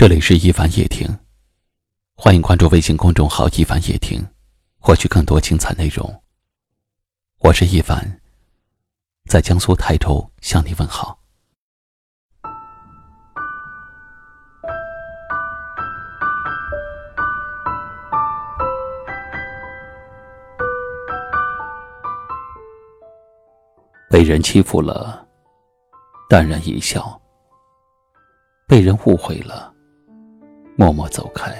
这里是一凡夜听，欢迎关注微信公众号“一凡夜听”，获取更多精彩内容。我是一凡，在江苏泰州向你问好。被人欺负了，淡然一笑；被人误会了。默默走开。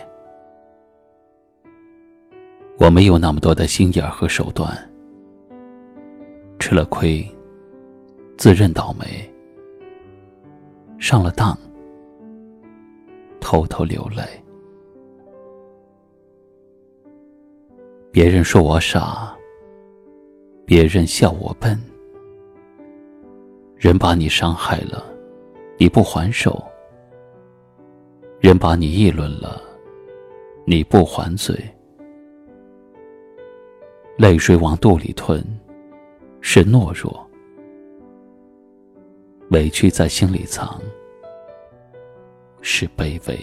我没有那么多的心眼和手段，吃了亏，自认倒霉，上了当，偷偷流泪。别人说我傻，别人笑我笨，人把你伤害了，你不还手。人把你议论了，你不还嘴，泪水往肚里吞，是懦弱；委屈在心里藏，是卑微。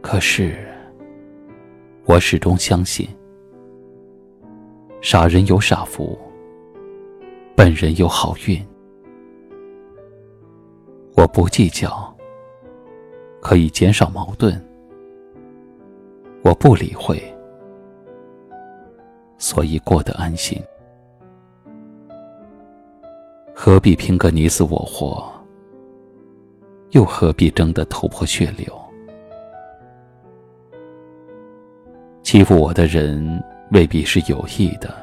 可是，我始终相信，傻人有傻福，笨人有好运。不计较，可以减少矛盾；我不理会，所以过得安心。何必拼个你死我活？又何必争得头破血流？欺负我的人未必是有意的，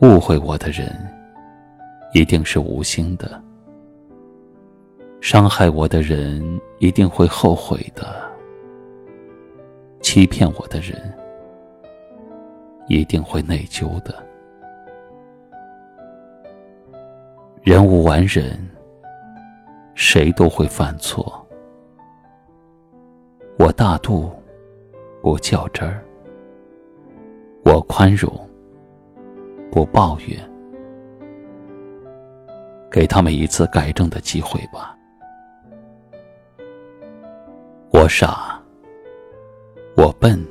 误会我的人一定是无心的。伤害我的人一定会后悔的，欺骗我的人一定会内疚的。人无完人，谁都会犯错。我大度，不较真儿；我宽容，不抱怨。给他们一次改正的机会吧。我傻，我笨，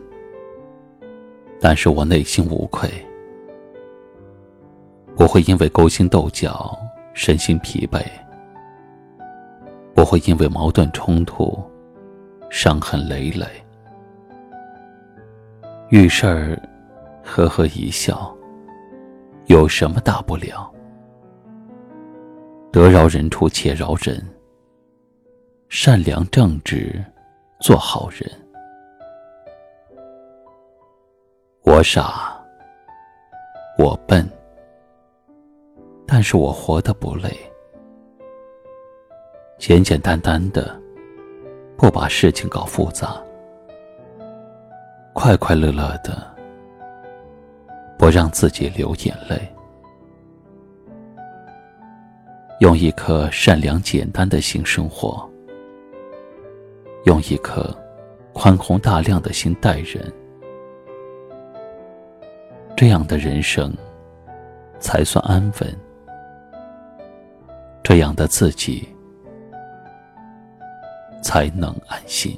但是我内心无愧，我会因为勾心斗角身心疲惫，我会因为矛盾冲突伤痕累累。遇事儿呵呵一笑，有什么大不了？得饶人处且饶人，善良正直。做好人，我傻，我笨，但是我活得不累，简简单单的，不把事情搞复杂，快快乐乐的，不让自己流眼泪，用一颗善良简单的心生活。用一颗宽宏大量的心待人，这样的人生才算安稳。这样的自己才能安心。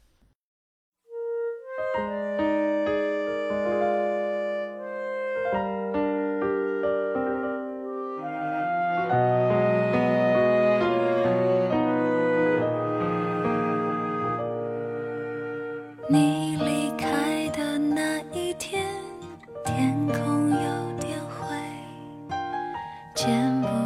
见不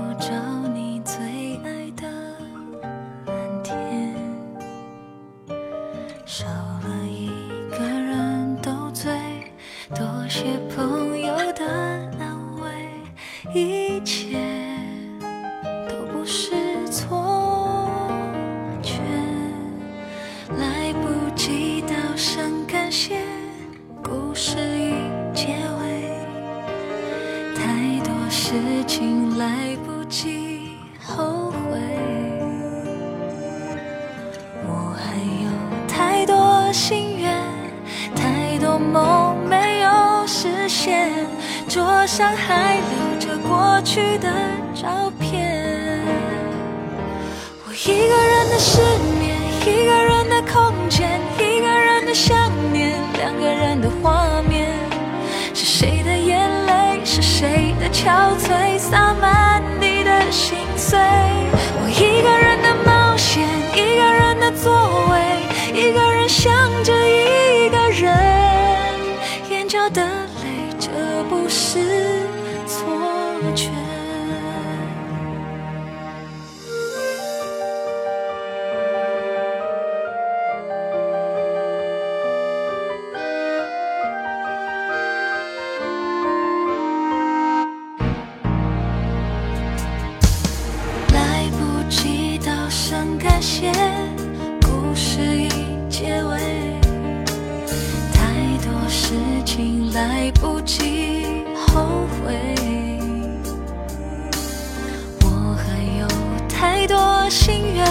后悔，我还有太多心愿，太多梦没有实现，桌上还留着过去的照片。我一个人的失眠，一个人的空间，一个人的想念，两个人的画面。是谁的眼泪，是谁的憔悴，心来不及后悔。我还有太多心愿，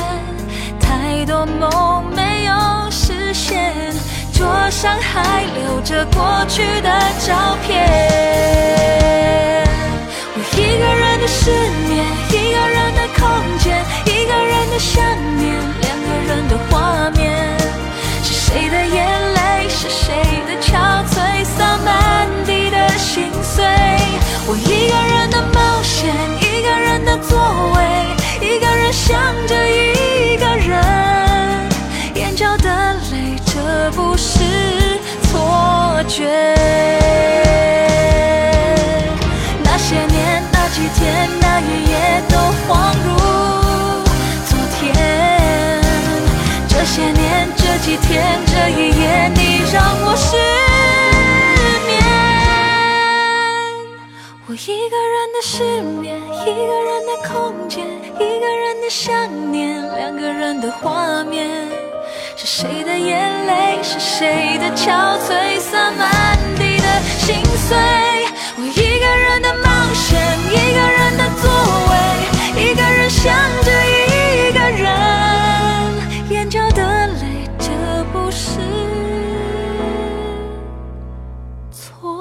太多梦没有实现，桌上还留着过去的照片。我一个人的冒险，一个人的座位，一个人想着一个人，眼角的泪，这不是错觉。那些年，那几天，那一夜都恍如昨天。这些年，这几天，空间，一个人的想念，两个人的画面。是谁的眼泪，是谁的憔悴，洒满地的心碎。我一个人的冒险，一个人的座位，一个人想着一个人，眼角的泪，这不是错。